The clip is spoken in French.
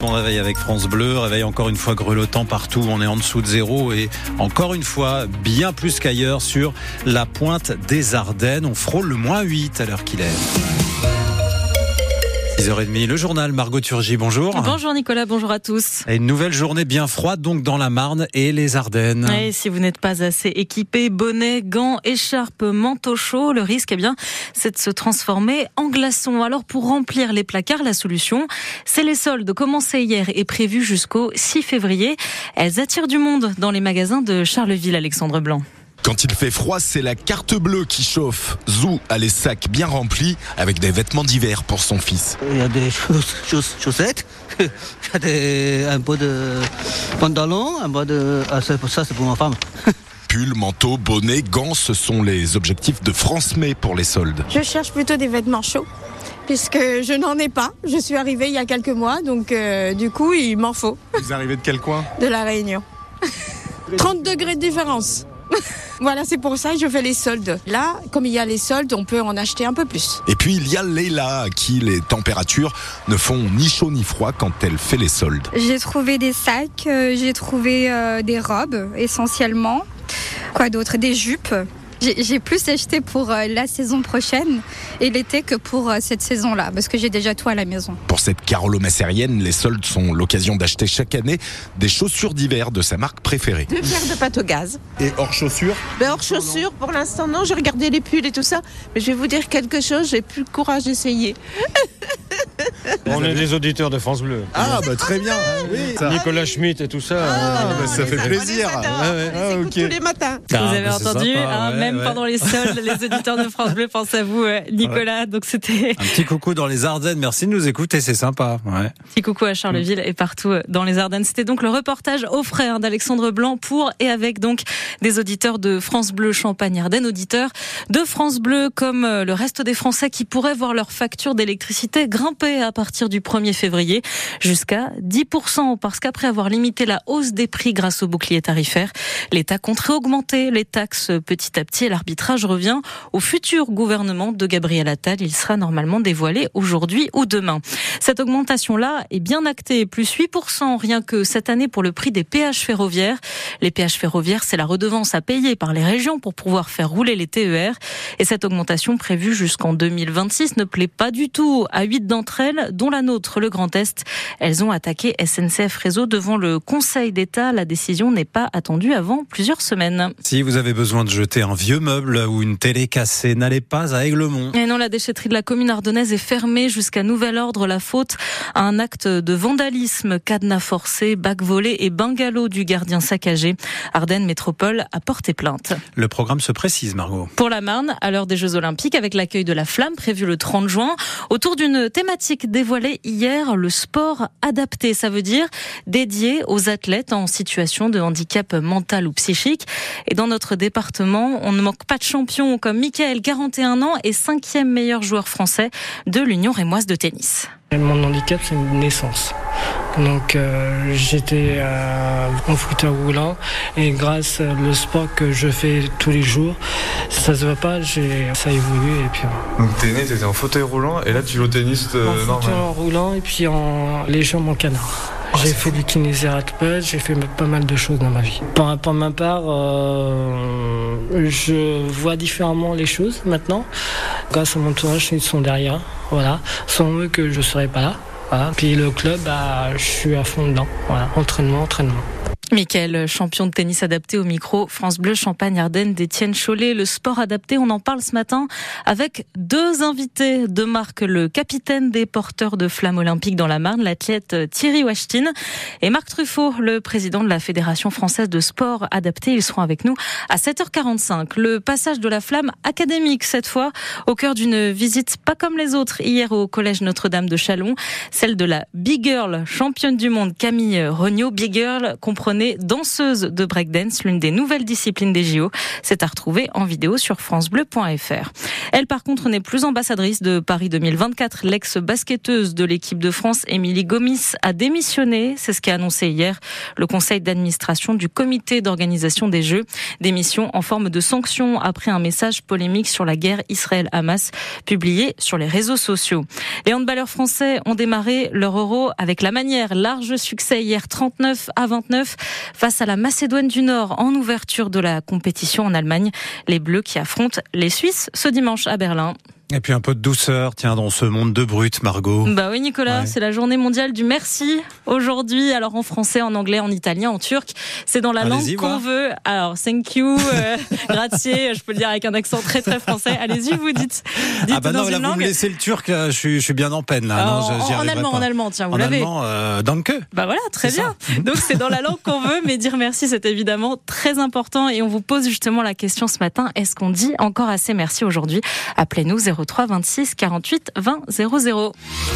On réveille avec France Bleu, réveille encore une fois grelottant partout, on est en dessous de zéro et encore une fois bien plus qu'ailleurs sur la pointe des Ardennes. On frôle le moins 8 à l'heure qu'il est. 6h30, le journal Margot Turgy, bonjour. Bonjour Nicolas, bonjour à tous. Et une nouvelle journée bien froide donc dans la Marne et les Ardennes. Et si vous n'êtes pas assez équipé, bonnet, gants, écharpe, manteau chaud, le risque eh bien, c'est de se transformer en glaçon. Alors pour remplir les placards, la solution, c'est les soldes commencés hier et prévues jusqu'au 6 février. Elles attirent du monde dans les magasins de Charleville, Alexandre Blanc. Quand il fait froid, c'est la carte bleue qui chauffe. Zou a les sacs bien remplis avec des vêtements d'hiver pour son fils. Il y a des chaussettes, il y a des, un peu de pantalon, un peu de... Ah, ça c'est pour ma femme. Pull, manteau, bonnet, gants, ce sont les objectifs de France May pour les soldes. Je cherche plutôt des vêtements chauds puisque je n'en ai pas. Je suis arrivée il y a quelques mois, donc euh, du coup, il m'en faut. Vous arrivez de quel coin? De la Réunion. 30 degrés de différence. Voilà, c'est pour ça que je fais les soldes. Là, comme il y a les soldes, on peut en acheter un peu plus. Et puis il y a Leila à qui les températures ne font ni chaud ni froid quand elle fait les soldes. J'ai trouvé des sacs, euh, j'ai trouvé euh, des robes essentiellement. Quoi d'autre? Des jupes. J'ai plus acheté pour euh, la saison prochaine et l'été que pour cette saison-là, parce que j'ai déjà tout à la maison. Pour cette Carolo Massérienne, les soldes sont l'occasion d'acheter chaque année des chaussures d'hiver de sa marque préférée. Deux paires de pâte au gaz. Et hors chaussures ben Hors chaussures, pour l'instant non, j'ai regardé les pulls et tout ça, mais je vais vous dire quelque chose, j'ai plus le courage d'essayer. On est des auditeurs de France Bleu. Ah bah très bien. Oui, Nicolas Schmitt et tout ça. Ah, bah, ça fait plaisir. Ah, ouais. ah, okay. tous les matins. Vous avez entendu, sympa, hein, ouais, même ouais. pendant les soldes, les auditeurs de France Bleu pensent à vous, Nicolas. Donc c'était un petit coucou dans les Ardennes. Merci de nous écouter, c'est sympa. Ouais. Petit coucou à Charleville et partout dans les Ardennes. C'était donc le reportage aux frères d'Alexandre Blanc pour et avec donc des auditeurs de France Bleu Champagne Ardennes, auditeurs de France Bleu comme le reste des Français qui pourraient voir leur facture d'électricité grimper à partir du 1er février jusqu'à 10% parce qu'après avoir limité la hausse des prix grâce au bouclier tarifaire, l'État compterait augmenter les taxes petit à petit et l'arbitrage revient au futur gouvernement de Gabriel Attal. Il sera normalement dévoilé aujourd'hui ou demain. Cette augmentation-là est bien actée, plus 8% rien que cette année pour le prix des péages ferroviaires. Les péages ferroviaires, c'est la redevance à payer par les régions pour pouvoir faire rouler les TER. Et cette augmentation prévue jusqu'en 2026 ne plaît pas du tout à 8 d'entre elles, dont la nôtre, le Grand Est. Elles ont attaqué SNCF Réseau devant le Conseil d'État. La décision n'est pas attendue avant plusieurs semaines. Si vous avez besoin de jeter un vieux meuble ou une télé cassée, n'allez pas à Aiglemont. Et non, la déchetterie de la commune ardennaise est fermée jusqu'à nouvel ordre. La faute à un acte de vandalisme, cadenas forcé, bac volé et bungalow du gardien saccagé. Ardennes Métropole a porté plainte. Le programme se précise, Margot. Pour la Marne, à l'heure des Jeux Olympiques, avec l'accueil de la flamme prévu le 30 juin, autour d'une thématique dévoilée hier, le sport adapté. Ça veut dire dédié aux athlètes en situation de handicap mental ou psychique. Et dans notre département, on ne manque pas de champions comme Michael, 41 ans, et cinquième meilleur joueur français de l'Union rémoise de tennis. Mon handicap, c'est une naissance. Donc euh, j'étais euh, en fauteuil roulant et grâce au sport que je fais tous les jours, ça se voit pas, ça évolue et puis. Donc t'es né, t'étais en fauteuil roulant et là tu joues au tennis euh, en normal. fauteuil roulant et puis en les jambes en canard. J'ai fait du kinésithérapeute, j'ai fait pas mal de choses dans ma vie. Pour, ma part, euh, je vois différemment les choses maintenant. Grâce à mon entourage, ils sont derrière. Voilà. Sans eux que je serais pas là. Puis le club, bah, je suis à fond dedans. Voilà. Entraînement, entraînement. Michael, champion de tennis adapté au micro, France Bleu, Champagne, Ardennes, d'Étienne Chollet. Le sport adapté, on en parle ce matin avec deux invités de marque, le capitaine des porteurs de flammes olympiques dans la Marne, l'athlète Thierry Wachtin, et Marc Truffaut, le président de la Fédération française de sport adapté. Ils seront avec nous à 7h45. Le passage de la flamme académique, cette fois, au cœur d'une visite pas comme les autres, hier au collège Notre-Dame de Chalon, celle de la Big Girl, championne du monde Camille Regnault. Big Girl comprenait danseuse de breakdance, l'une des nouvelles disciplines des JO. C'est à retrouver en vidéo sur francebleu.fr. Elle, par contre, n'est plus ambassadrice de Paris 2024. L'ex-basketteuse de l'équipe de France, Émilie Gomis, a démissionné. C'est ce qu'a annoncé hier le conseil d'administration du comité d'organisation des Jeux. Démission en forme de sanction après un message polémique sur la guerre Israël-Hamas publié sur les réseaux sociaux. Les handballeurs français ont démarré leur euro avec la manière. Large succès hier 39 à 29 face à la Macédoine du Nord en ouverture de la compétition en Allemagne. Les Bleus qui affrontent les Suisses ce dimanche à Berlin. Et puis un peu de douceur, tiens, dans ce monde de brut, Margot. Bah oui, Nicolas, Ouais. c'est la journée mondiale du merci aujourd'hui. Alors en français, en anglais, en italien, en turc. C'est dans la langue qu'on veut. Alors, thank you, euh, grazie, je peux le dire avec un accent très très français. Allez-y, vous dites. dites Ah bah dans non, une là, vous langue. me laissez le turc, euh, je suis, je suis bien en peine, là. Non, en- en allemand, pas. en allemand, tiens, vous En l'avez. allemand, euh, danke. Bah voilà, très bien. ça. Donc c'est dans la langue qu'on veut, mais dire merci, c'est évidemment très important. Et on vous pose justement la question ce matin est-ce qu'on dit encore assez merci aujourd'hui? Appelez-nous 03 26 48 20 00.